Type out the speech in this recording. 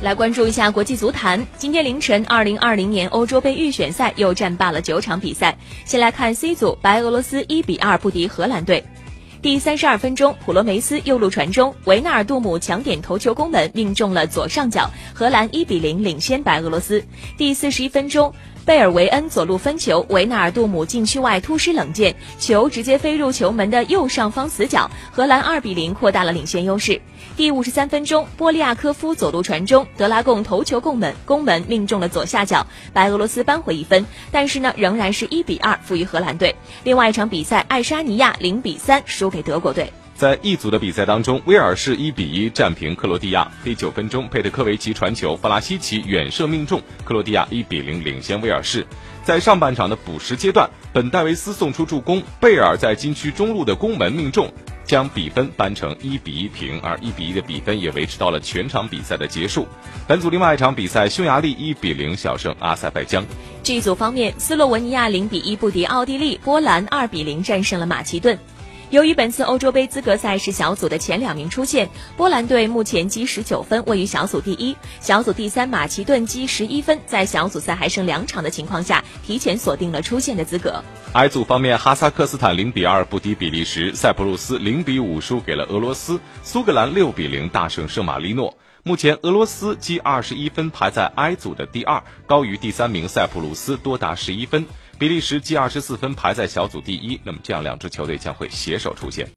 来关注一下国际足坛。今天凌晨，二零二零年欧洲杯预选赛又战罢了九场比赛。先来看 C 组，白俄罗斯一比二不敌荷兰队。第三十二分钟，普罗梅斯右路传中，维纳尔杜姆抢点头球攻门，命中了左上角，荷兰一比零领先白俄罗斯。第四十一分钟。贝尔维恩左路分球，维纳尔杜姆禁区外突施冷箭，球直接飞入球门的右上方死角，荷兰二比零扩大了领先优势。第五十三分钟，波利亚科夫左路传中，德拉贡头球攻门，攻门命中了左下角，白俄罗斯扳回一分，但是呢，仍然是一比二负于荷兰队。另外一场比赛，爱沙尼亚零比三输给德国队。在一组的比赛当中，威尔士一比一战平克罗地亚。第九分钟，佩特科维奇传球，弗拉西奇远射命中，克罗地亚一比零领先威尔士。在上半场的补时阶段，本戴维斯送出助攻，贝尔在禁区中路的攻门命中，将比分扳成一比一平。而一比一的比分也维持到了全场比赛的结束。本组另外一场比赛，匈牙利一比零小胜阿塞拜疆。这一组方面，斯洛文尼亚零比一不敌奥地利，波兰二比零战胜了马其顿。由于本次欧洲杯资格赛是小组的前两名出线，波兰队目前积十九分，位于小组第一。小组第三马其顿积十一分，在小组赛还剩两场的情况下，提前锁定了出线的资格。I 组方面，哈萨克斯坦零比二不敌比利时，塞浦路斯零比五输给了俄罗斯，苏格兰六比零大胜圣马力诺。目前俄罗斯积二十一分，排在 I 组的第二，高于第三名塞浦路斯多达十一分。比利时积二十四分，排在小组第一。那么，这样两支球队将会携手出现。